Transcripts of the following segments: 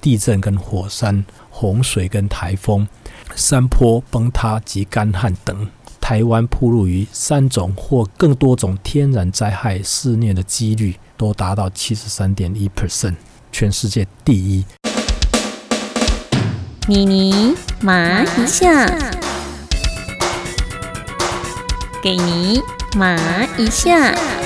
地震跟火山、洪水跟台风、山坡崩塌及干旱等。台湾铺路于三种或更多种天然灾害肆虐的几率都达到七十三点一 percent，全世界第一。妮妮麻一下，给你麻一下。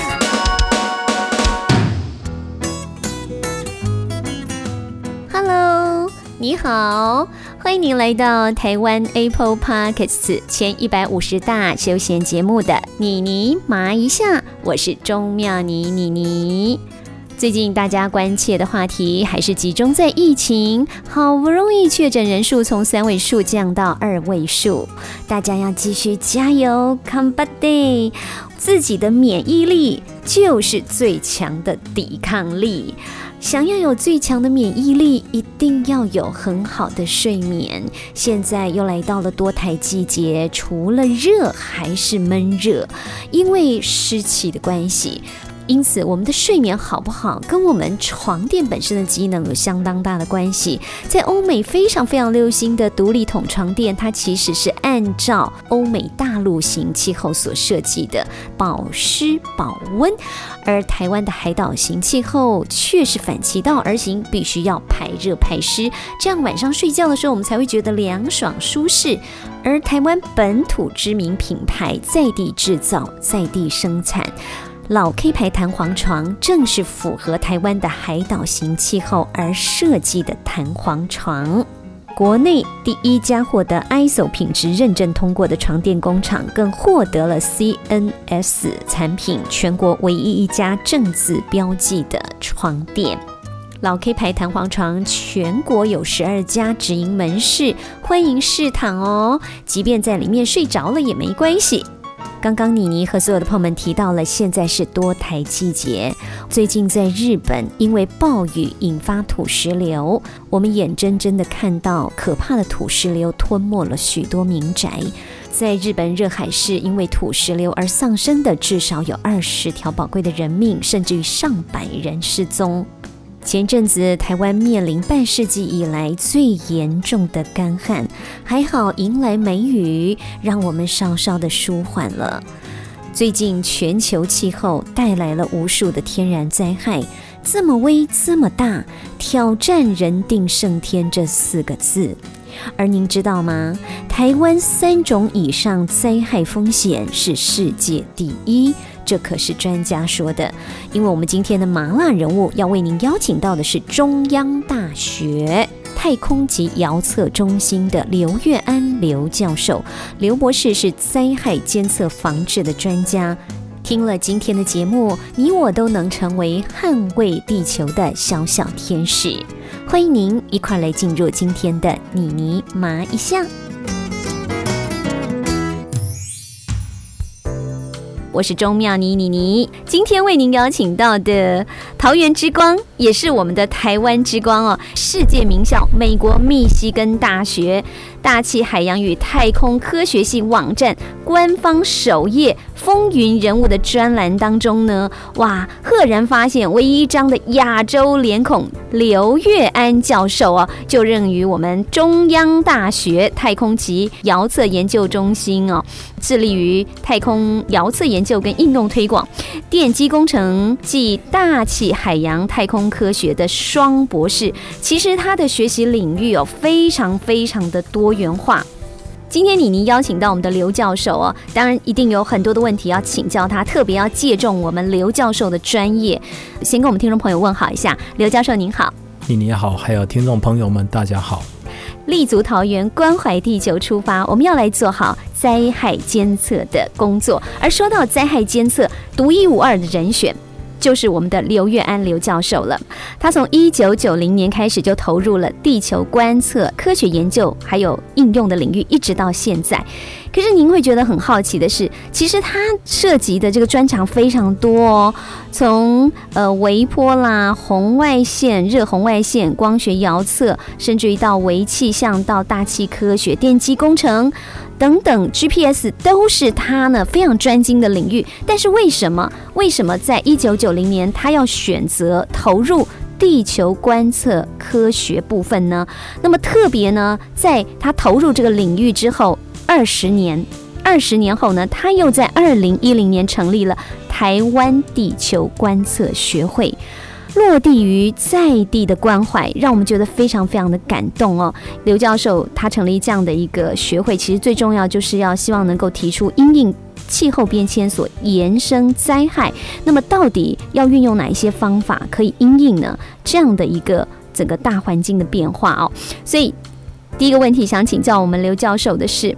你好，欢迎您来到台湾 Apple Podcasts 前一百五十大休闲节目的妮妮麻一下，我是钟妙妮妮妮。最近大家关切的话题还是集中在疫情，好不容易确诊人数从三位数降到二位数，大家要继续加油，combat day，自己的免疫力就是最强的抵抗力。想要有最强的免疫力，一定要有很好的睡眠。现在又来到了多台季节，除了热还是闷热，因为湿气的关系。因此，我们的睡眠好不好，跟我们床垫本身的机能有相当大的关系。在欧美非常非常流行的独立筒床垫，它其实是按照欧美大陆型气候所设计的，保湿保温。而台湾的海岛型气候却是反其道而行，必须要排热排湿，这样晚上睡觉的时候我们才会觉得凉爽舒适。而台湾本土知名品牌，在地制造，在地生产。老 K 牌弹簧床正是符合台湾的海岛型气候而设计的弹簧床。国内第一家获得 ISO 品质认证通过的床垫工厂，更获得了 CNS 产品全国唯一一家正字标记的床垫。老 K 牌弹簧床全国有十二家直营门市，欢迎试躺哦，即便在里面睡着了也没关系。刚刚妮妮和所有的朋友们提到了，现在是多台季节。最近在日本，因为暴雨引发土石流，我们眼睁睁的看到可怕的土石流吞没了许多民宅。在日本热海市，因为土石流而丧生的至少有二十条宝贵的人命，甚至于上百人失踪。前阵子，台湾面临半世纪以来最严重的干旱，还好迎来梅雨，让我们稍稍的舒缓了。最近全球气候带来了无数的天然灾害，这么微这么大，挑战人定胜天这四个字。而您知道吗？台湾三种以上灾害风险是世界第一。这可是专家说的，因为我们今天的麻辣人物要为您邀请到的是中央大学太空及遥测中心的刘月安刘教授。刘博士是灾害监测防治的专家。听了今天的节目，你我都能成为捍卫地球的小小天使。欢迎您一块来进入今天的妮妮麻一下。我是钟妙妮妮妮，今天为您邀请到的桃园之光，也是我们的台湾之光哦，世界名校美国密西根大学。大气海洋与太空科学系网站官方首页风云人物的专栏当中呢，哇，赫然发现唯一一张的亚洲脸孔刘月安教授哦，就任于我们中央大学太空及遥测研究中心哦，致力于太空遥测研。究跟应用推广、电机工程暨大气海洋太空科学的双博士，其实他的学习领域哦非常非常的多元化。今天李宁邀请到我们的刘教授哦，当然一定有很多的问题要请教他，特别要借重我们刘教授的专业，先跟我们听众朋友问好一下，刘教授您好，李宁好，还有听众朋友们大家好。立足桃园，关怀地球，出发，我们要来做好灾害监测的工作。而说到灾害监测，独一无二的人选。就是我们的刘月安刘教授了。他从一九九零年开始就投入了地球观测科学研究还有应用的领域，一直到现在。可是您会觉得很好奇的是，其实他涉及的这个专长非常多哦，从呃微波啦、红外线、热红外线、光学遥测，甚至于到微气象、到大气科学、电机工程。等等，GPS 都是他呢非常专精的领域。但是为什么？为什么在一九九零年他要选择投入地球观测科学部分呢？那么特别呢，在他投入这个领域之后，二十年，二十年后呢，他又在二零一零年成立了台湾地球观测学会。落地于在地的关怀，让我们觉得非常非常的感动哦。刘教授他成立这样的一个学会，其实最重要就是要希望能够提出因应气候变迁所延伸灾害，那么到底要运用哪一些方法可以因应呢？这样的一个整个大环境的变化哦。所以第一个问题想请教我们刘教授的是，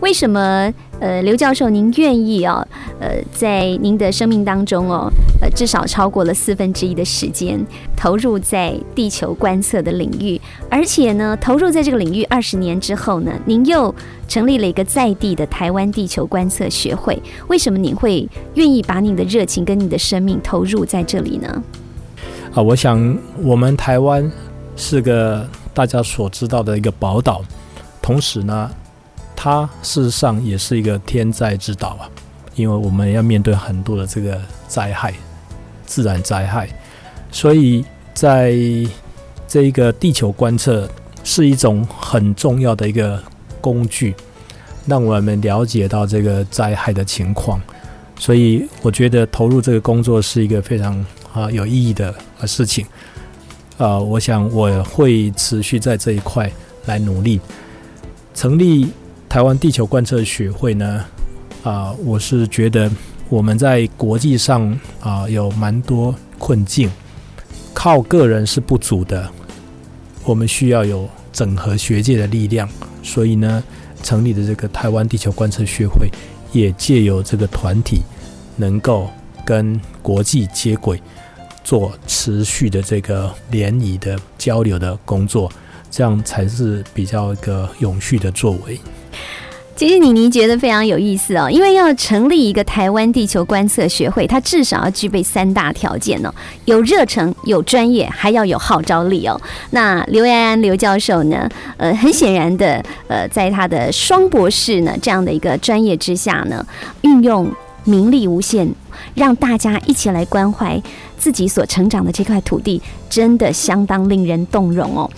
为什么？呃，刘教授，您愿意哦，呃，在您的生命当中哦，呃，至少超过了四分之一的时间投入在地球观测的领域，而且呢，投入在这个领域二十年之后呢，您又成立了一个在地的台湾地球观测学会。为什么您会愿意把你的热情跟你的生命投入在这里呢？啊，我想我们台湾是个大家所知道的一个宝岛，同时呢。它事实上也是一个天灾之岛啊，因为我们要面对很多的这个灾害，自然灾害，所以在这一个地球观测是一种很重要的一个工具，让我们了解到这个灾害的情况。所以我觉得投入这个工作是一个非常啊有意义的事情。啊，我想我会持续在这一块来努力，成立。台湾地球观测学会呢，啊，我是觉得我们在国际上啊有蛮多困境，靠个人是不足的，我们需要有整合学界的力量，所以呢，成立的这个台湾地球观测学会，也借由这个团体，能够跟国际接轨，做持续的这个联谊的交流的工作，这样才是比较一个永续的作为。其实妮妮觉得非常有意思哦，因为要成立一个台湾地球观测学会，它至少要具备三大条件哦：有热忱、有专业，还要有号召力哦。那刘安安刘教授呢？呃，很显然的，呃，在他的双博士呢这样的一个专业之下呢，运用名利无限，让大家一起来关怀自己所成长的这块土地，真的相当令人动容哦。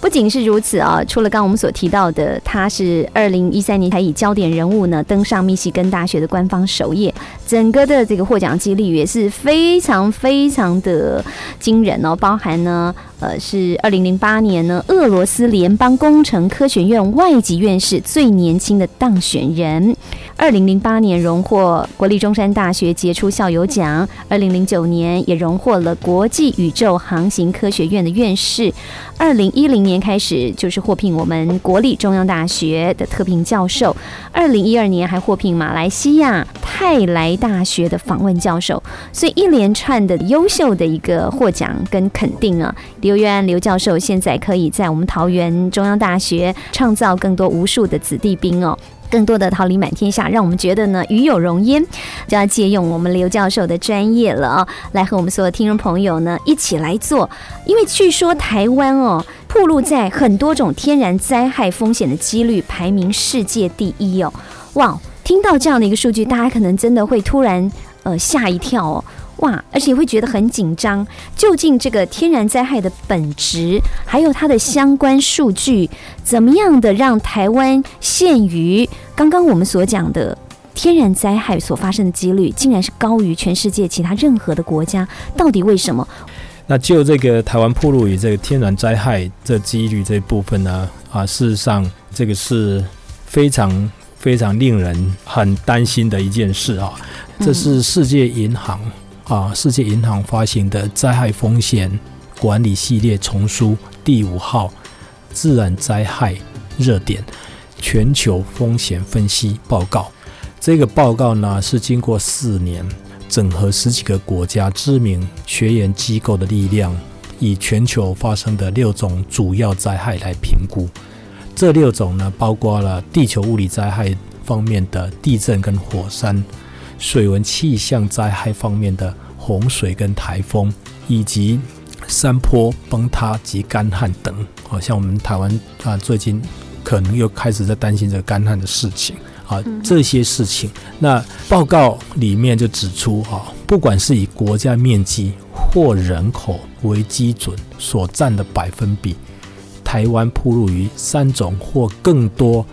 不仅是如此啊，除了刚我们所提到的，他是二零一三年才以焦点人物呢登上密西根大学的官方首页，整个的这个获奖几率也是非常非常的惊人哦，包含呢。呃，是二零零八年呢，俄罗斯联邦工程科学院外籍院士最年轻的当选人。二零零八年荣获国立中山大学杰出校友奖，二零零九年也荣获了国际宇宙航行科学院的院士。二零一零年开始就是获聘我们国立中央大学的特聘教授。二零一二年还获聘马来西亚泰莱大学的访问教授。所以一连串的优秀的一个获奖跟肯定啊。刘元安刘教授现在可以在我们桃园中央大学创造更多无数的子弟兵哦，更多的桃李满天下，让我们觉得呢与有荣焉，就要借用我们刘教授的专业了哦，来和我们所有听众朋友呢一起来做，因为据说台湾哦，暴露在很多种天然灾害风险的几率排名世界第一哦，哇，听到这样的一个数据，大家可能真的会突然呃吓一跳哦。哇，而且会觉得很紧张。究竟这个天然灾害的本质，还有它的相关数据，怎么样的让台湾限于刚刚我们所讲的天然灾害所发生的几率，竟然是高于全世界其他任何的国家？到底为什么？那就这个台湾铺路与这个天然灾害这几率这部分呢？啊，事实上这个是非常非常令人很担心的一件事啊。这是世界银行。啊，世界银行发行的灾害风险管理系列丛书第五号《自然灾害热点全球风险分析报告》。这个报告呢，是经过四年整合十几个国家知名学研机构的力量，以全球发生的六种主要灾害来评估。这六种呢，包括了地球物理灾害方面的地震跟火山。水文气象灾害方面的洪水跟台风，以及山坡崩塌及干旱等，好像我们台湾啊最近可能又开始在担心这个干旱的事情啊这些事情。那报告里面就指出啊，不管是以国家面积或人口为基准所占的百分比，台湾铺路于三种或更多、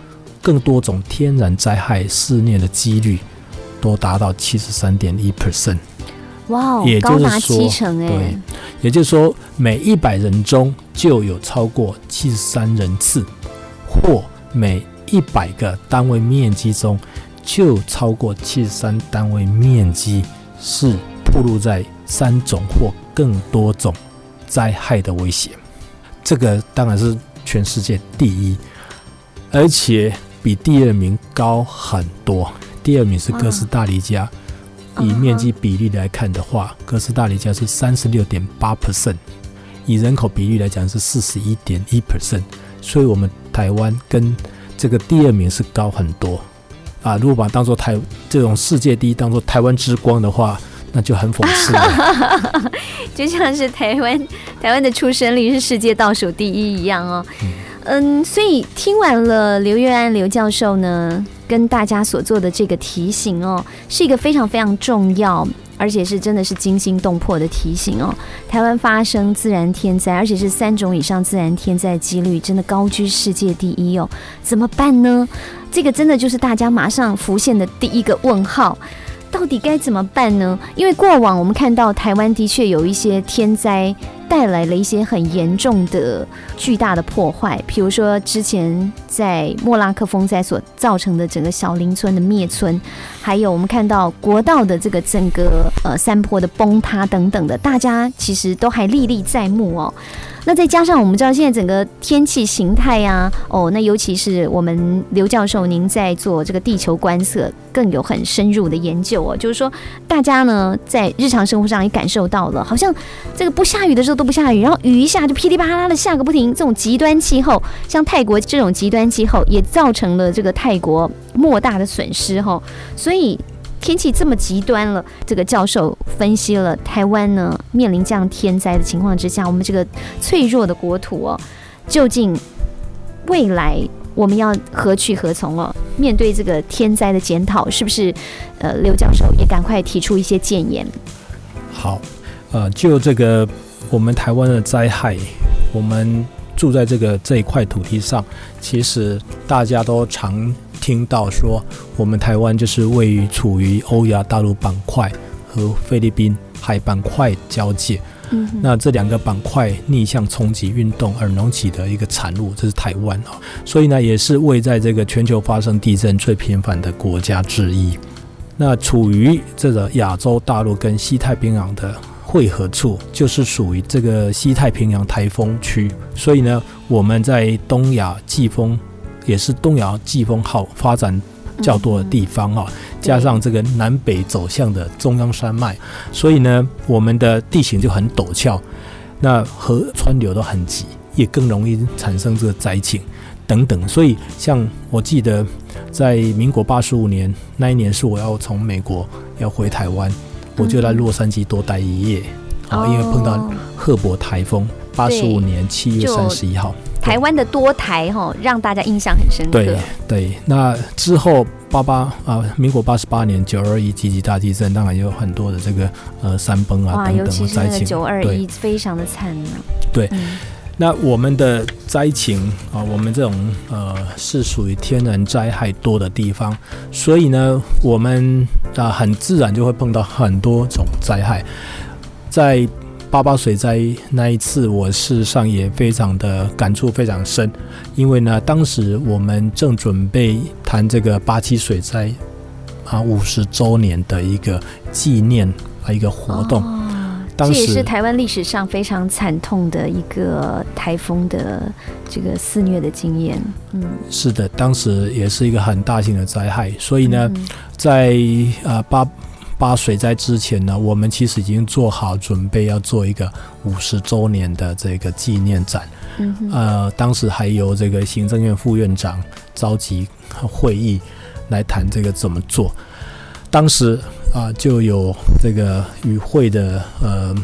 更多种天然灾害肆虐的几率，都达到七十三点一 percent。哇，也就是说七成哎对，也就是说，每一百人中就有超过七十三人次，或每一百个单位面积中就超过七十三单位面积是暴露在三种或更多种灾害的威胁。这个当然是全世界第一，而且比第二名高很多。第二名是哥斯达黎加。以面积比例来看的话，哥斯达黎加是三十六点八 percent，以人口比例来讲是四十一点一 percent，所以我们台湾跟这个第二名是高很多啊。如果把它当做台这种世界第一当做台湾之光的话，那就很讽刺了。就像是台湾台湾的出生率是世界倒数第一一样哦。嗯，所以听完了刘月安刘教授呢跟大家所做的这个提醒哦，是一个非常非常重要，而且是真的是惊心动魄的提醒哦。台湾发生自然天灾，而且是三种以上自然天灾几率真的高居世界第一哦，怎么办呢？这个真的就是大家马上浮现的第一个问号。到底该怎么办呢？因为过往我们看到台湾的确有一些天灾带来了一些很严重的、巨大的破坏，比如说之前在莫拉克风灾所造成的整个小林村的灭村，还有我们看到国道的这个整个呃山坡的崩塌等等的，大家其实都还历历在目哦。那再加上我们知道现在整个天气形态呀、哦，那尤其是我们刘教授您在做这个地球观测，更有很深入的研究哦。就是说，大家呢在日常生活上也感受到了，好像这个不下雨的时候都不下雨，然后雨一下就噼里啪啦的下个不停。这种极端气候，像泰国这种极端气候，也造成了这个泰国莫大的损失哈、所以。天气这么极端了，这个教授分析了台湾呢面临这样天灾的情况之下，我们这个脆弱的国土哦，究竟未来我们要何去何从哦？面对这个天灾的检讨，是不是呃刘教授也赶快提出一些建言？好，呃，就这个我们台湾的灾害，我们住在这个这一块土地上，其实大家都常听到说，我们台湾就是位于处于欧亚大陆板块和菲律宾海板块交界。嗯，那这两个板块逆向冲击运动而隆起的一个产物，这是台湾啊，所以呢，也是位在这个全球发生地震最频繁的国家之一。那处于这个亚洲大陆跟西太平洋的汇合处，就是属于这个西太平洋台风区，所以呢，我们在东亚季风，也是东亚季风号发展较多的地方啊。加上这个南北走向的中央山脉，所以呢，我们的地形就很陡峭，那河川流都很急，也更容易产生这个灾情等等。所以，像我记得在民国八十五年那一年，是我要从美国要回台湾，我就在洛杉矶多待一夜啊，因为碰到哦。赫伯台风，八十五年七月就三十一号。台湾的多台哈、让大家印象很深刻。对对，那之后八八啊，民国八十八年九二一级级大地震，当然也有很多的这个呃山崩啊，等等的灾情。九二对。一，非常的惨呐、对。嗯那我们的灾情啊，我们这种呃是属于天然灾害多的地方，所以呢，我们啊很自然就会碰到很多种灾害。在八八水灾那一次，我事实上也非常的感触非常深，因为呢，当时我们正准备谈这个八七水灾啊五十周年的一个纪念啊一个活动。当时这也是台湾历史上非常惨痛的一个台风的这个肆虐的经验。嗯，是的，当时也是一个很大型的灾害，所以呢，嗯在呃八八水灾之前呢，我们其实已经做好准备要做一个五十周年的这个纪念展。嗯呃，当时还由这个行政院副院长召集会议来谈这个怎么做。当时啊、就有这个与会的呃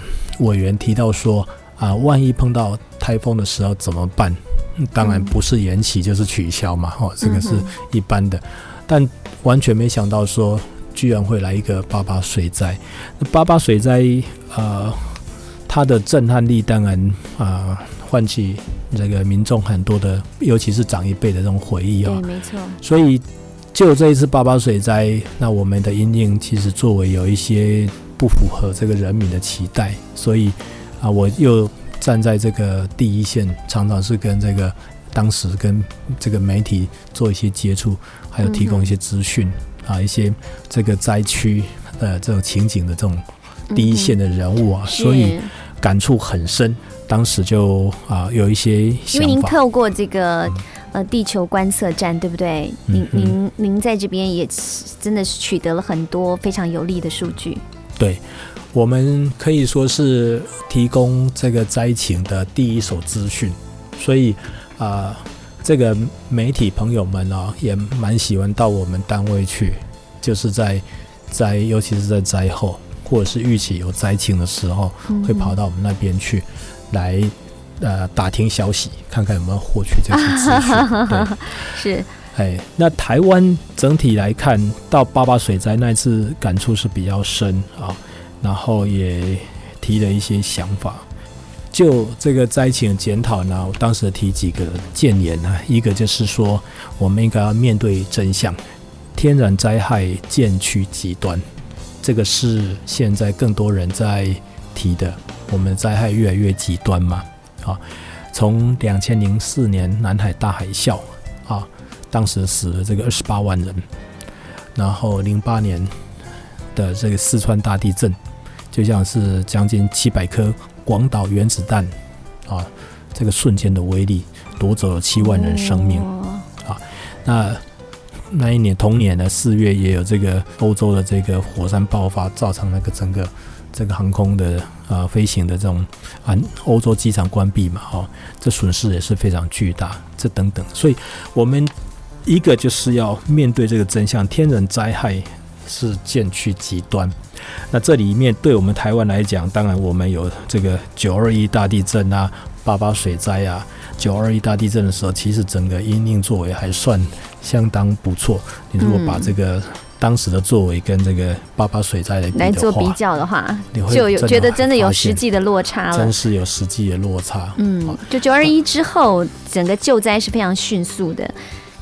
委员提到说啊、万一碰到台风的时候怎么办？嗯当然不是延期就是取消嘛，哦，这个是一般的。但完全没想到说，居然会来一个八八水灾。那八八水灾，呃，它的震撼力当然啊，唤起这个民众很多的，尤其是长一辈的这种回忆啊。对，没错。所以就这一次八八水灾，那我们的阴影其实作为有一些不符合这个人民的期待，所以啊，我又站在这个第一线，常常是跟这个当时跟这个媒体做一些接触，还有提供一些资讯啊，一些这个灾区呃这种情景的这种第一线的人物啊，所以感触很深。当时就啊有一些因为您透过这个呃地球观测站，对不对？您您您在这边也真的是取得了很多非常有利的数据。对，我们可以说是提供这个灾情的第一手资讯，所以啊，这个媒体朋友们啊也蛮喜欢到我们单位去，就是在灾，尤其是在灾后或者是预期有灾情的时候，会跑到我们那边去。来，呃，打听消息，看看有没有获取这些资讯。是，哎，那台湾整体来看到八八水灾那次感触是比较深啊，然后也提了一些想法。就这个灾情检讨呢，我当时提几个建言呢，一个就是说，我们应该要面对真相，天然灾害渐趋极端，这个是现在更多人在提的。我们的灾害越来越极端嘛，啊，从两千零四年南海大海啸啊，当时死了这个二十八万人，然后零八年的这个四川大地震，就像是将近七百颗广岛原子弹啊，这个瞬间的威力夺走了七万人生命啊，那那一年同年的四月也有这个欧洲的这个火山爆发，造成那个整个。这个航空的啊飞行的这种啊欧洲机场关闭嘛，哈，这损失也是非常巨大，这等等，所以我们一个就是要面对这个真相，天然灾害是渐趋极端。那这里面对我们台湾来讲，当然我们有这个九二一大地震啊，八八水灾啊，九二一大地震的时候，其实整个因应作为还算相当不错。你如果把这个当时的作为跟这个八八水灾来做比较的话，就有觉得真的有实际的落差了，真是有实际的落差。嗯，就九二一之后，整个救灾是非常迅速的，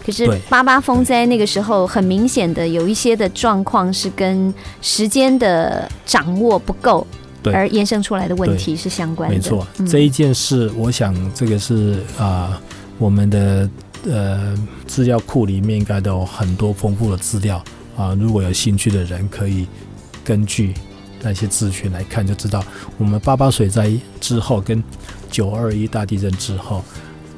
可是八八风灾那个时候，很明显的有一些的状况是跟时间的掌握不够，而衍生出来的问题是相关的。没错，这一件事，我想这个是啊，我们的呃资料库里面应该都有很多丰富的资料。啊，如果有兴趣的人，可以根据那些资讯来看，就知道我们八八水灾之后跟九二一大地震之后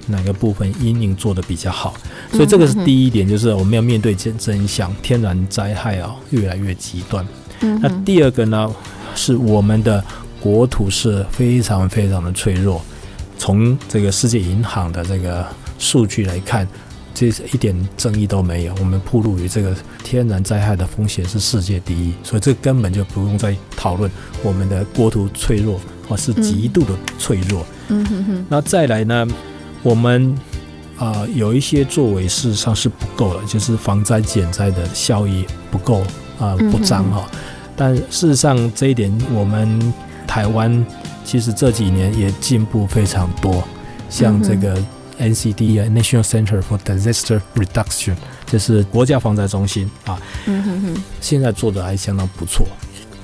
哪个部分阴影做的比较好。所以这个是第一点，就是我们要面对真真相，天然灾害啊越来越极端。那第二个呢，是我们的国土是非常非常的脆弱。从这个世界银行的这个数据来看。这是一点争议都没有。我们铺路于这个天然灾害的风险是世界第一，所以这根本就不用再讨论。我们的国土脆弱，或是极度的脆弱。嗯哼哼。那再来呢？我们啊有一些作为事实上是不够的，就是防灾减灾的效益不够啊，不彰哈。但事实上这一点，我们台湾其实这几年也进步非常多，像这个。NCD 啊，National Center for Disaster Reduction，就是国家防灾中心啊。嗯哼哼，现在做的还相当不错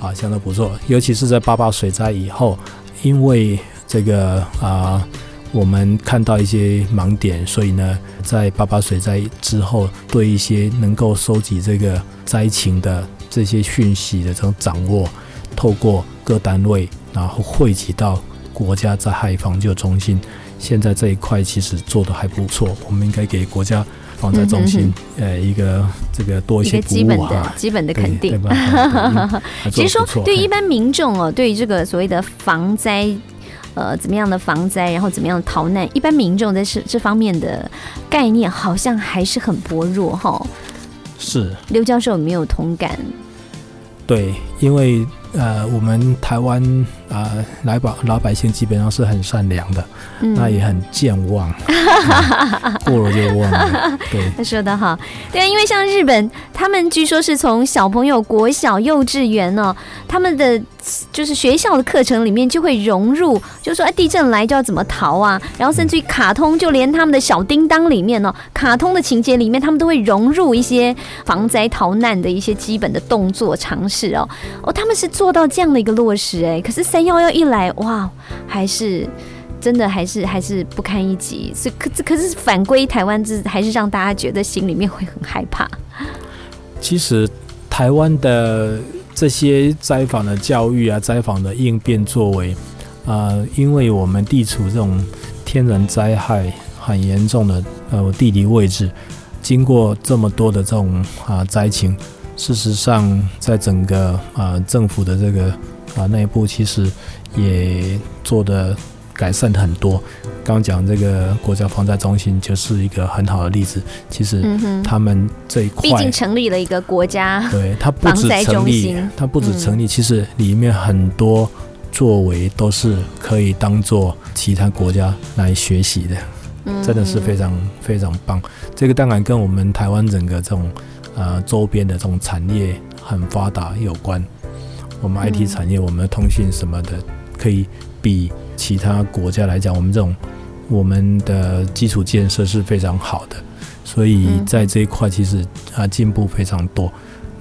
啊，相当不错。尤其是在八八水灾以后，因为这个啊，我们看到一些盲点，所以呢，在八八水灾之后，对一些能够收集这个灾情的这些讯息的这种掌握，透过各单位，然后汇集到国家灾害防救中心。现在这一块其实做的还不错，我们应该给国家防灾中心呃一个这个多一些基本的基本的肯定。其实说对一般民众哦，对于这个所谓的防灾呃怎么样的防灾，然后怎么样的逃难，一般民众在这这方面的概念好像还是很薄弱哈。是刘教授有没有同感？对，因为呃我们台湾啊，来百老百姓基本上是很善良的，嗯。那也很健忘，过了就忘了。对，他说的好，对啊，因为像日本，他们据说是从小朋友国小、幼稚园哦，他们的就是学校的课程里面就会融入，就说哎地震来就要怎么逃啊，然后甚至于卡通，就连他们的小叮当里面哦，卡通的情节里面，他们都会融入一些防灾逃难的一些基本的动作尝试哦，哦，他们是做到这样的一个落实哎，可是三幺幺一来，哇，还是。真的还是还是不堪一击，所以可可是反归台湾，这还是让大家觉得心里面会很害怕。其实台湾的这些灾防的教育啊，灾防的应变作为，呃，因为我们地处这种天然灾害很严重的呃地理位置，经过这么多的这种啊灾情，事实上在整个啊政府的这个啊内部，其实也做的改善很多。刚刚讲这个国家防灾中心就是一个很好的例子，其实他们这一块。毕竟成立了一个国家，对，它不止成立它不止嗯成立，其实里面很多作为都是可以当做其他国家来学习的，嗯真的是非常非常棒。这个当然跟我们台湾整个这种呃周边的这种产业很发达有关。我们嗯 IT 产业，我们的通讯什么的，可以比其他国家来讲，我们这种我们的基础建设是非常好的，所以嗯在这一块其实啊进步非常多。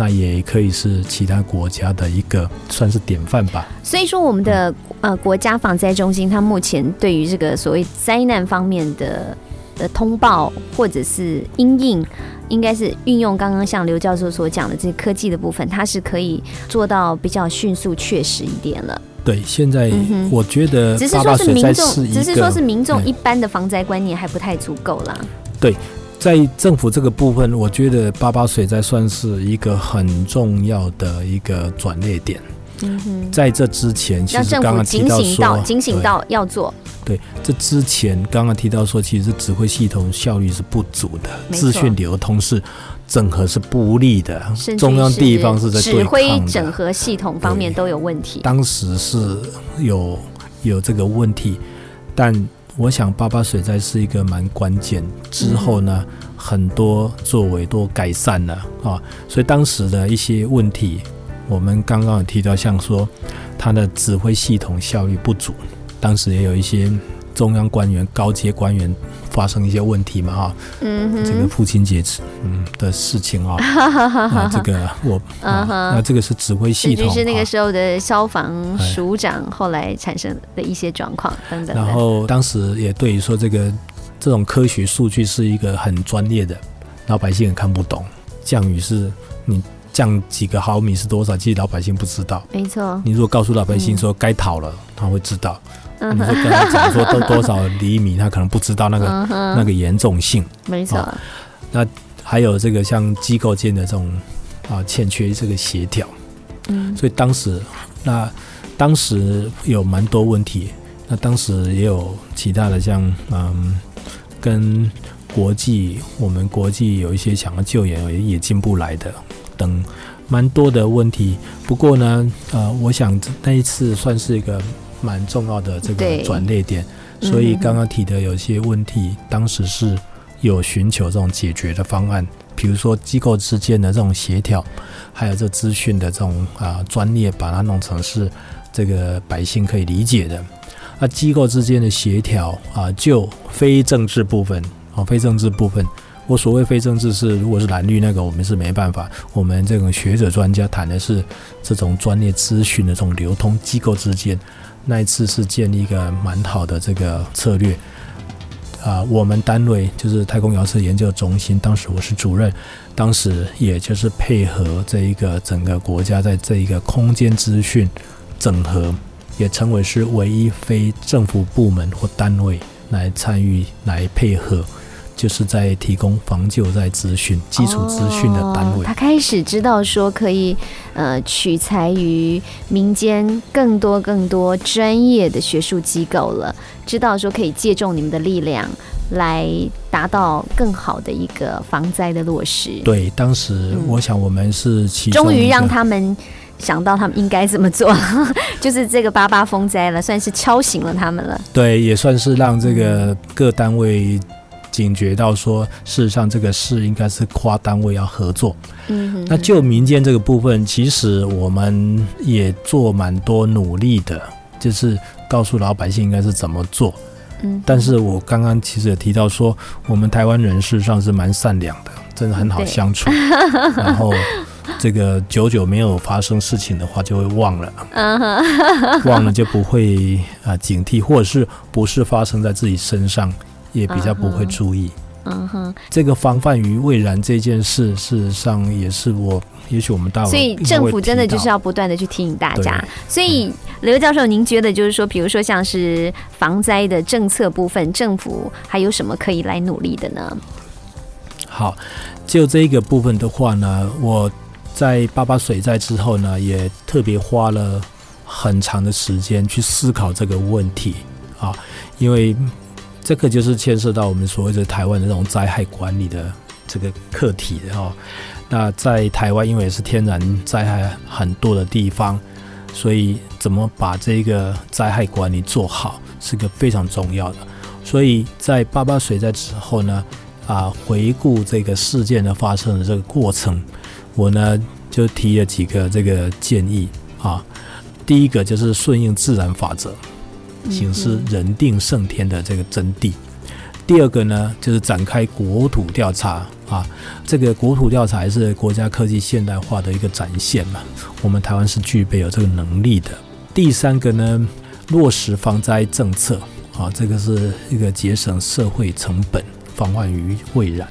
那也可以是其他国家的一个算是典范吧。所以说，我们的呃国家防灾中心，它目前对于这个所谓灾难方面的的通报或者是因应，应该是运用刚刚像刘教授所讲的这些科技的部分，它是可以做到比较迅速、确实一点了。对，现在我觉得只是说是民众，只是说是民众嗯一般的防灾观念还不太足够啦。对在政府这个部分，我觉得八八水灾算是一个很重要的一个转捩点。嗯，在这之前，其实刚刚提警醒说，到警醒到要做，对，这之前刚刚提到说，其实指挥系统效率是不足的，资讯流通是整合是不利的中央是地方是在对指挥。整合系统方面都有问题。当时是有有这个问题，但我想八八水灾是一个蛮关键。之后呢，很多作为都改善了啊，所以当时的一些问题，我们刚刚有提到，像说他的指挥系统效率不足，当时也有一些中央官员、高阶官员发生一些问题嘛哈，嗯哼，这个父亲节嗯的事情啊，啊 这个我那这个是指挥系这统，就是那啊个时候的消防哎署长后来产生的一些状况等等。然后当时也对于说这个这种科学数据是一个很专业的，老百姓也看不懂。降雨是你降几个毫米是多少，其实老百姓不知道。没错，你如果告诉老百姓说该逃了，他会知道。嗯你说跟他讲说多多少厘米，他可能不知道那个嗯，那个严重性。没错，那还有这个像机构间的这种啊欠缺这个协调。嗯，所以当时那当时有蛮多问题，那当时也有其他的像嗯跟国际我们国际有一些想要救援也也进不来的等蛮多的问题。不过呢，呃，我想那一次算是一个蛮重要的这个转捩点，所以嗯刚刚提的有些问题，当时是有寻求这种解决的方案，比如说机构之间的这种协调，还有这资讯的这种啊专业，把它弄成是这个百姓可以理解的。那机构之间的协调啊，就非政治部分啊，非政治部分，我所谓非政治是，如果是蓝绿那个，我们是没办法。我们这种学者专家谈的是这种专业资讯的这种流通，机构之间。那一次是建立一个蛮好的这个策略。啊、我们单位就是太空遥测研究中心，当时我是主任，当时也就是配合这一个整个国家在这一个空间资讯整合，也成为是唯一非政府部门或单位来参与来配合，就是在提供防救灾资讯、基础资讯的单位。哦他开始知道说可以呃取材于民间更多更多专业的学术机构了，知道说可以借重你们的力量来达到更好的一个防灾的落实。对，当时嗯我想我们是终于让他们想到他们应该怎么做，就是这个八八风灾了，算是敲醒了他们了。对，也算是让这个各单位警觉到说，事实上这个事应该是跨单位要合作。嗯哼，那就民间这个部分，其实我们也做蛮多努力的，就是告诉老百姓应该是怎么做。嗯，但是我刚刚其实也提到说，我们台湾人事实上是蛮善良的，真的很好相处。然后这个久久没有发生事情的话，就会忘了，忘了就不会啊、警惕，或者是不是发生在自己身上，也比较不会注意。嗯哼，这个防范于未然这件事，事实上也是我，也许我们大陆所以政府真的就是要不断的去提醒大家。所以刘教授，您觉得就是说，比如说像是防灾的政策部分，政府还有什么可以来努力的呢？好，就这个部分的话呢，我在八八水灾之后呢，也特别花了很长的时间去思考这个问题啊，因为这个就是牵涉到我们所谓的台湾的这种灾害管理的这个课题的哈、那在台湾，因为是天然灾害很多的地方，所以怎么把这个灾害管理做好，是个非常重要的。所以在八八水灾之后呢，啊，回顾这个事件的发生的这个过程，我呢就提了几个这个建议啊。第一个就是顺应自然法则，行使人定胜天的这个真谛。第二个呢，就是展开国土调查啊，这个国土调查也是国家科技现代化的一个展现嘛。我们台湾是具备有这个能力的。第三个呢，落实防灾政策啊，这个是一个节省社会成本，防患于未然。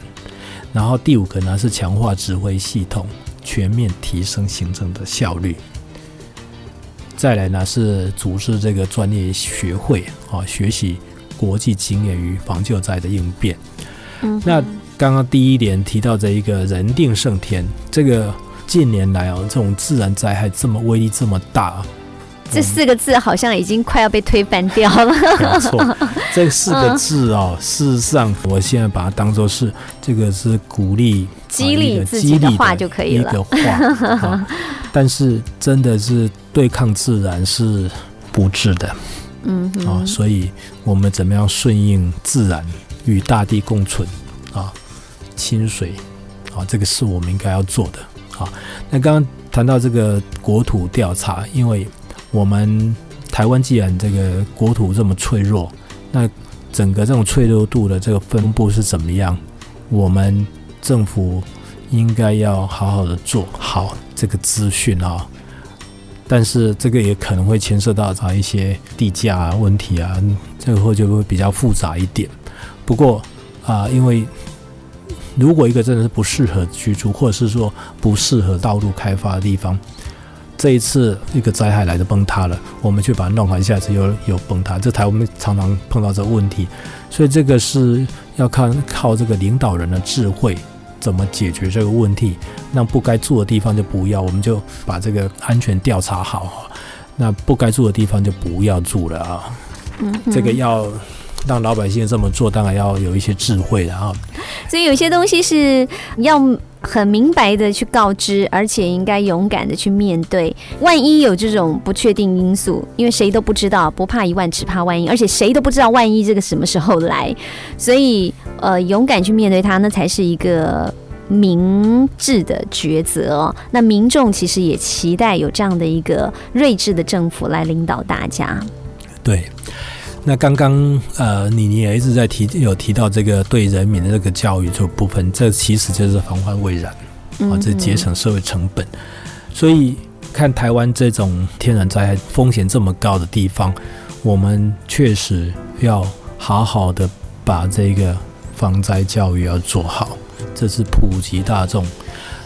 然后第五个呢是强化指挥系统，全面提升行政的效率。再来呢是组织这个专业学会啊，学习国际经验与防救灾的应变。嗯，那刚刚第一点提到这一个人定胜天，这个近年来哦，这种自然灾害这么威力这么大，这四个字好像已经快要被推翻掉了。没错，这四个字哦，事实上我现在把它当做是这个是鼓励、激励啊一个自己的激励话就可以了一个话、啊，但是真的是对抗自然是不智的嗯哼，啊，所以我们怎么样顺应自然，与大地共存啊，清水啊，这个是我们应该要做的啊。那刚刚谈到这个国土调查，因为我们台湾既然这个国土这么脆弱，那整个这种脆弱度的这个分布是怎么样？我们政府应该要好好的做好这个资讯啊。但是这个也可能会牵涉到啊一些地价问题啊，这个会就会比较复杂一点。不过啊、因为如果一个真的是不适合居住，或者是说不适合道路开发的地方，这一次一个灾害来的崩塌了，我们去把它弄好，下次又又崩塌，这台我们常常碰到这个问题，所以这个是要看靠这个领导人的智慧。怎么解决这个问题？那不该住的地方就不要，我们就把这个安全调查好。那不该住的地方就不要住了啊！嗯这个要让老百姓这么做，当然要有一些智慧的啊。所以有些东西是要很明白的去告知，而且应该勇敢的去面对。万一有这种不确定因素，因为谁都不知道，不怕一万，只怕万一，而且谁都不知道万一这个什么时候来，所以呃，勇敢去面对它，那才是一个。明智的抉择哦，那民众其实也期待有这样的一个睿智的政府来领导大家。对，那刚刚呃，你你也一直在提有提到这个对人民的这个教育这部分，这其实就是防患未然啊，这节省社会成本。所以看台湾这种天然灾害风险这么高的地方，我们确实要好好的把这个防灾教育要做好，这是普及大众。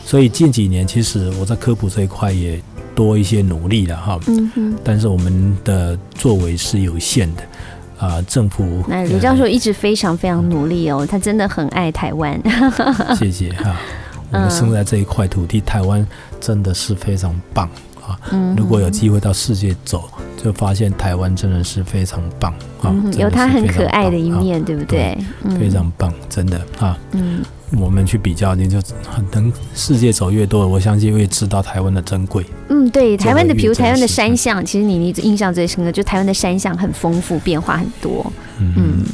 所以近几年，其实我在科普这一块也多一些努力了哈。嗯哼，但是我们的作为是有限的，啊、政府。那刘教授一直非常非常努力哦，他真的很爱台湾。呃 谢谢哈。我们生在这一块土地，台湾真的是非常棒啊！嗯如果有机会到世界走，就发现台湾真的是非常棒啊，嗯，有它很可爱的一面，对不对？非常棒，真的啊。嗯，我们去比较，你就很能世界走越多，我相信会知道台湾的珍贵。嗯，对，台湾的，比如台湾的山象，其实你你印象最深的，就台湾的山象很丰富，变化很多。嗯。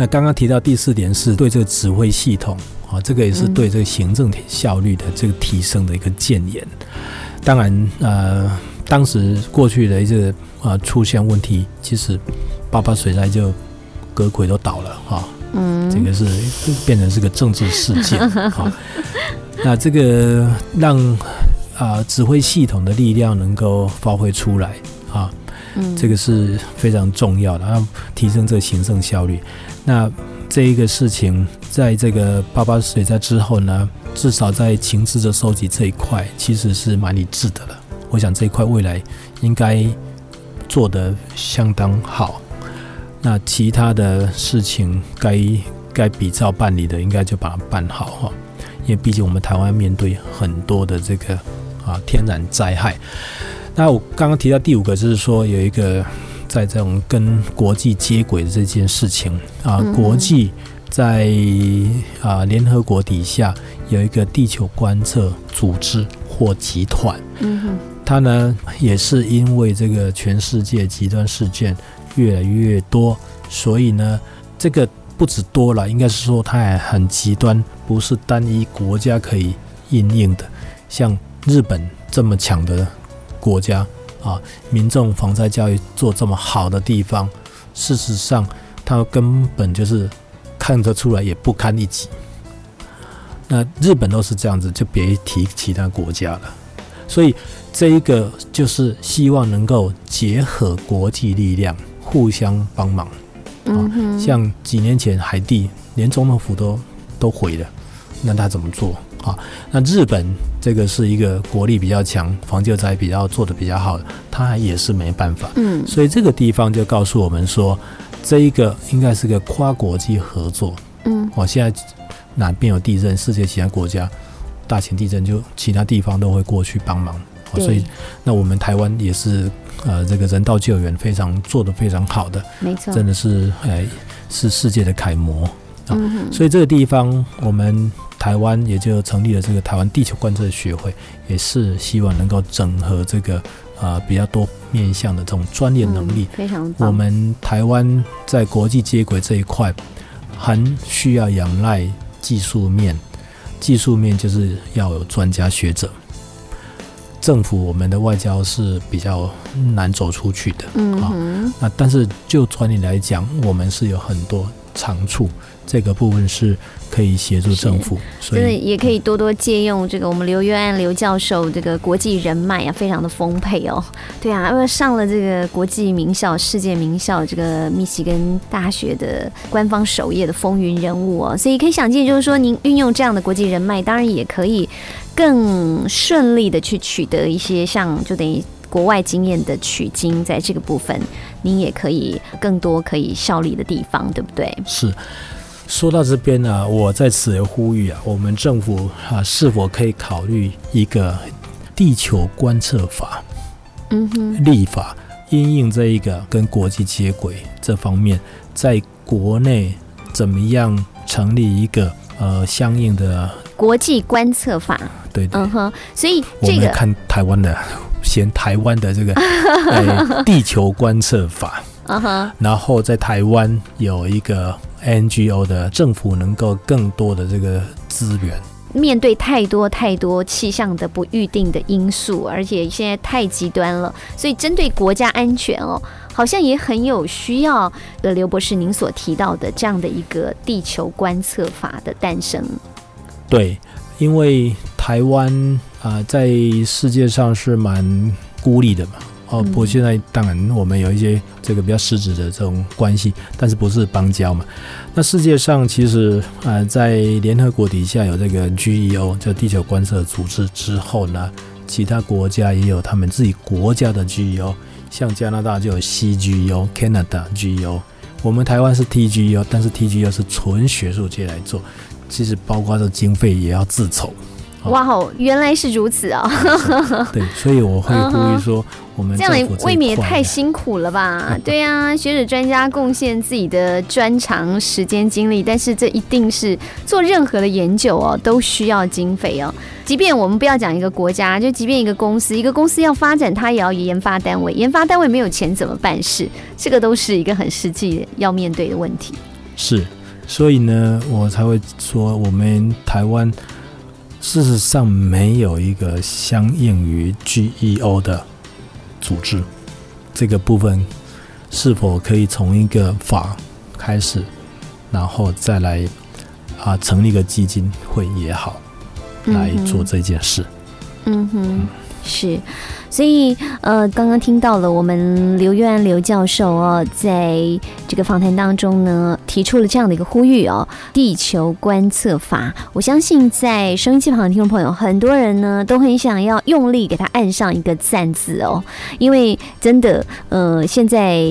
那刚刚提到第四点是对这个指挥系统啊，这个也是对这个行政效率的这个提升的一个建言。当然，呃，当时过去的一些啊出现问题，其实八八水灾就隔魁都倒了哈，嗯，这个是变成是个政治事件 哈。那这个让啊指挥系统的力量能够发挥出来啊。这个是非常重要的，要提升这个行政效率。那这一个事情，在这个八八水灾之后呢，至少在情资的收集这一块，其实是蛮理智的了。我想这一块未来应该做得相当好。那其他的事情该该比照办理的，应该就把它办好哈。因为毕竟我们台湾面对很多的这个啊天然灾害。那我刚刚提到第五个，就是说有一个在这种跟国际接轨的这件事情啊，国际在啊联合国底下有一个地球观测组织或集团，嗯哼，它呢也是因为这个全世界极端事件越来越多，所以呢这个不止多了，应该是说它也很极端，不是单一国家可以应应的，像日本这么强的。国家啊，民众防灾教育做这么好的地方，事实上，他根本就是看得出来也不堪一击。那日本都是这样子，就别提其他国家了。所以这一个就是希望能够结合国际力量，互相帮忙。啊，像几年前海地连总统府都都毁了，那他怎么做？啊，那日本这个是一个国力比较强，防救灾比较做的比较好的，它也是没办法。嗯，所以这个地方就告诉我们说，这一个应该是个跨国际合作。嗯，哦，现在哪边有地震，世界其他国家大型地震，就其他地方都会过去帮忙。所以，那我们台湾也是呃，这个人道救援非常做的非常好的，没错，真的是哎，是世界的楷模。嗯，所以这个地方我们。台湾也就成立了这个台湾地球观测学会，也是希望能够整合这个啊比较多面向的这种专业能力。非常我们台湾在国际接轨这一块，还需要仰赖技术面，技术面就是要有专家学者。政府我们的外交是比较难走出去的，嗯啊，那但是就专业来讲，我们是有很多长处。这个部分是可以协助政府，所以也可以多多借用这个我们刘约安刘教授这个国际人脉啊，非常的丰沛哦。对啊，因为上了这个国际名校、世界名校这个密西根大学的官方首页的风云人物哦，所以可以想见，就是说您运用这样的国际人脉，当然也可以更顺利的去取得一些像就等于国外经验的取经，在这个部分，您也可以更多可以效力的地方，对不对？是。说到这边呢，我在此也呼吁啊，我们政府啊是否可以考虑一个地球观测法，嗯哼，立法因应这一个跟国际接轨这方面，在国内怎么样成立一个呃相应的国际观测法？对，嗯哼，所以我们看台湾的，先台湾的这个 地球观测法，然后在台湾有一个。NGO 的政府能够更多的这个资源，面对太多太多气象的不预定的因素，而且现在太极端了，所以针对国家安全哦，好像也很有需要。呃，刘博士您所提到的这样的一个地球观测法的诞生，对，因为台湾啊，在世界上是蛮孤立的嘛。哦，不过现在当然我们有一些这个比较实质的这种关系，但是不是邦交嘛？那世界上其实啊，在联合国底下有这个 GEO 叫地球观测组织之后呢，其他国家也有他们自己国家的 GEO，像加拿大就有 CGEO Canada GEO，我们台湾是 TGEO，但是 TGEO 是纯学术界来做，其实包括这经费也要自筹哇哦，原来是如此哦。对，所以我会呼吁说，我们这样未免也太辛苦了吧？对呀，学者专家贡献自己的专长、时间、精力，但是这一定是做任何的研究哦，都需要经费哦。即便我们不要讲一个国家，就即便一个公司，一个公司要发展，它也要研发单位，研发单位没有钱怎么办事？这个都是一个很实际要面对的问题。是，所以呢，我才会说我们台湾。事实上，没有一个相应于 GEO 的组织。这个部分是否可以从一个法开始，然后再来啊成立一个基金会也好，来做这件事？嗯哼，是。所以，呃，刚刚听到了我们刘月安刘教授哦，在这个访谈当中呢，提出了这样的一个呼吁哦，地球观测法。我相信在收音机旁的听众朋友，很多人呢都很想要用力给他按上一个赞字哦，因为真的，呃，现在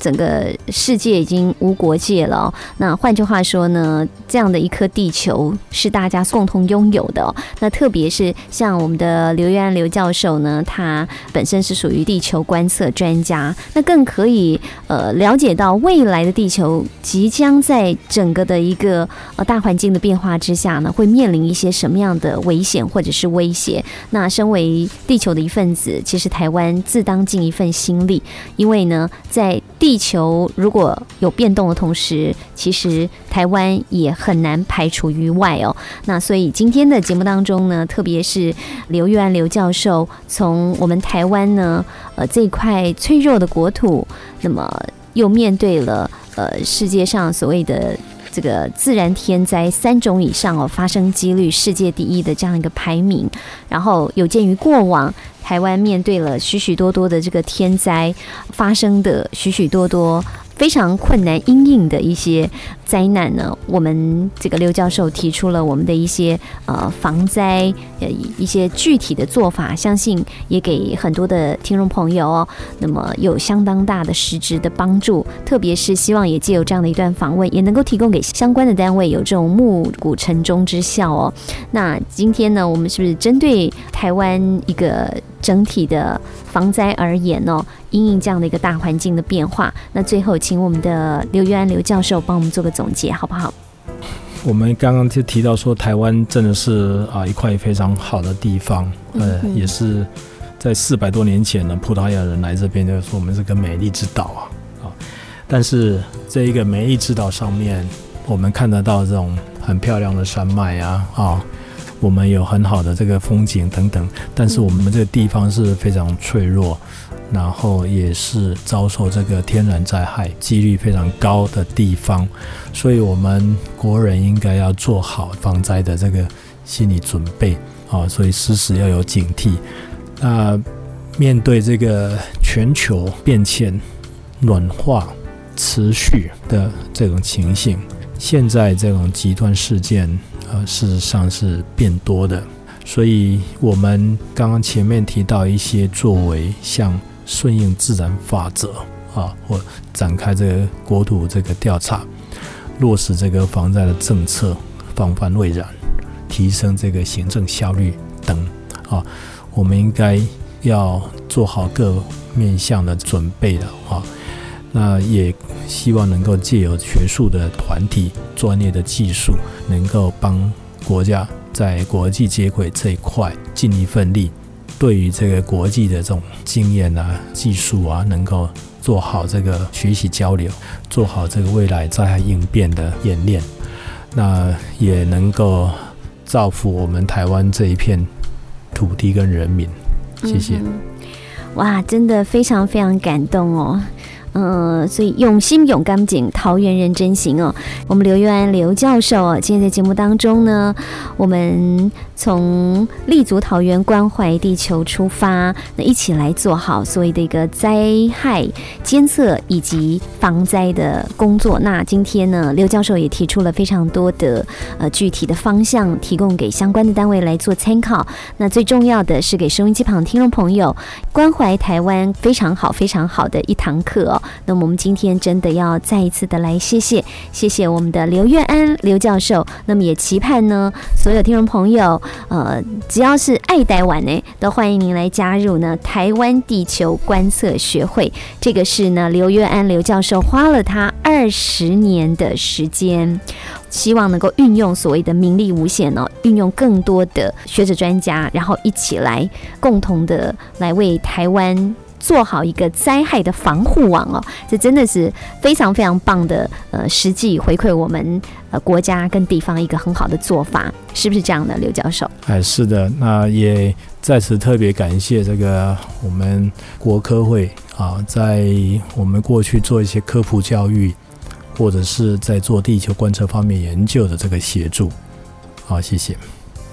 整个世界已经无国界了。那换句话说呢，这样的一颗地球是大家共同拥有的。那特别是像我们的刘月安刘教授呢，他本身是属于地球观测专家，那更可以呃了解到未来的地球即将在整个的一个呃大环境的变化之下呢，会面临一些什么样的危险或者是威胁。那身为地球的一份子，其实台湾自当尽一份心力，因为呢，在地球如果有变动的同时，其实台湾也很难排除于外哦。那所以今天的节目当中呢，特别是刘玉安刘教授从我们台湾呢，呃，这块脆弱的国土，那么又面对了呃世界上所谓的这个自然天灾三种以上哦发生几率世界第一的这样一个排名，然后有鉴于过往台湾面对了许许多多的这个天灾发生的许许多多。非常困难、阴影的一些灾难呢，我们这个刘教授提出了我们的一些呃防灾呃一些具体的做法，相信也给很多的听众朋友哦，那么有相当大的实质的帮助。特别是希望也借由这样的一段访问，也能够提供给相关的单位有这种暮鼓晨钟之效哦。那今天呢，我们是不是针对台湾一个？整体的防灾而言哦，因应这样的一个大环境的变化，那最后请我们的刘玉安刘教授帮我们做个总结，好不好？我们刚刚就提到说，台湾真的是啊一块非常好的地方，呃，也是在四百多年前呢，葡萄牙人来这边就说我们是个美丽之岛啊啊，但是这一个美丽之岛上面，我们看得到这种很漂亮的山脉啊啊。我们有很好的这个风景等等，但是我们这个地方是非常脆弱，然后也是遭受这个天然灾害几率非常高的地方，所以我们国人应该要做好防灾的这个心理准备啊，所以时时要有警惕。那面对这个全球变迁、暖化持续的这种情形，现在这种极端事件。呃，事实上是变多的，所以我们刚刚前面提到一些作为，像顺应自然法则啊，或展开这个国土这个调查，落实这个防灾的政策，防范未然，提升这个行政效率等啊，我们应该要做好各面向的准备的啊。那也希望能够借由学术的团体、专业的技术，能够帮国家在国际接轨这一块尽一份力。对于这个国际的这种经验啊、技术啊，能够做好这个学习交流，做好这个未来灾害应变的演练，那也能够造福我们台湾这一片土地跟人民。谢谢。哇，真的非常非常感动哦。嗯，所以用心、勇敢、紧，桃园人真行哦。我们刘玉安刘教授哦，今天在节目当中呢，我们从立足桃园、关怀地球出发，那一起来做好所谓的一个灾害监测以及防灾的工作。那今天呢，刘教授也提出了非常多的呃具体的方向，提供给相关的单位来做参考。那最重要的是给收音机旁听众朋友，关怀台湾非常好、非常好的一堂课哦。那么我们今天真的要再一次的来谢谢谢谢我们的刘月安刘教授。那么也期盼呢，所有听众朋友，呃，只要是爱台湾呢，都欢迎您来加入呢台湾地球观测学会。这个是呢刘月安刘教授花了他二十年的时间。希望能够运用所谓的名利无限哦，运用更多的学者专家，然后一起来共同的来为台湾做好一个灾害的防护网哦，这真的是非常非常棒的呃，实际回馈我们呃国家跟地方一个很好的做法，是不是这样的，刘教授？哎，是的，那也在此特别感谢这个我们国科会啊，在我们过去做一些科普教育。或者是在做地球观测方面研究的这个协助，好，谢谢。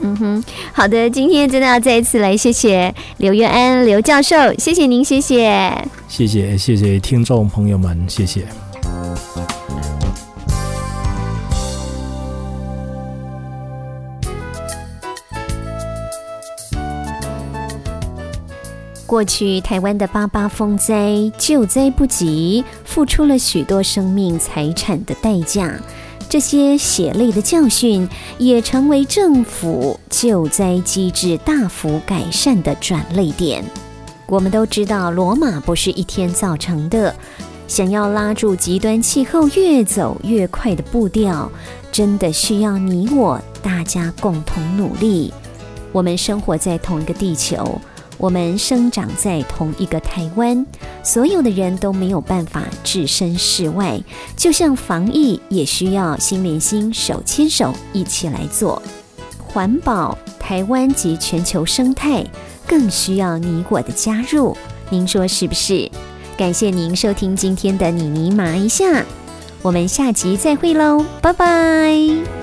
嗯哼，好的，今天真的要再一次来谢谢刘月安刘教授，谢谢您，谢谢，谢谢，谢谢听众朋友们，谢谢。过去台湾的八八风灾救灾不及，付出了许多生命财产的代价。这些血泪的教训，也成为政府救灾机制大幅改善的转泪点。我们都知道，罗马不是一天造成的。想要拉住极端气候越走越快的步调，真的需要你我大家共同努力。我们生活在同一个地球。我们生长在同一个台湾，所有的人都没有办法置身事外。就像防疫，也需要心连心、手牵手一起来做。环保，台湾及全球生态更需要你我的加入。您说是不是？感谢您收听今天的你尼玛一下，我们下集再会喽，拜拜。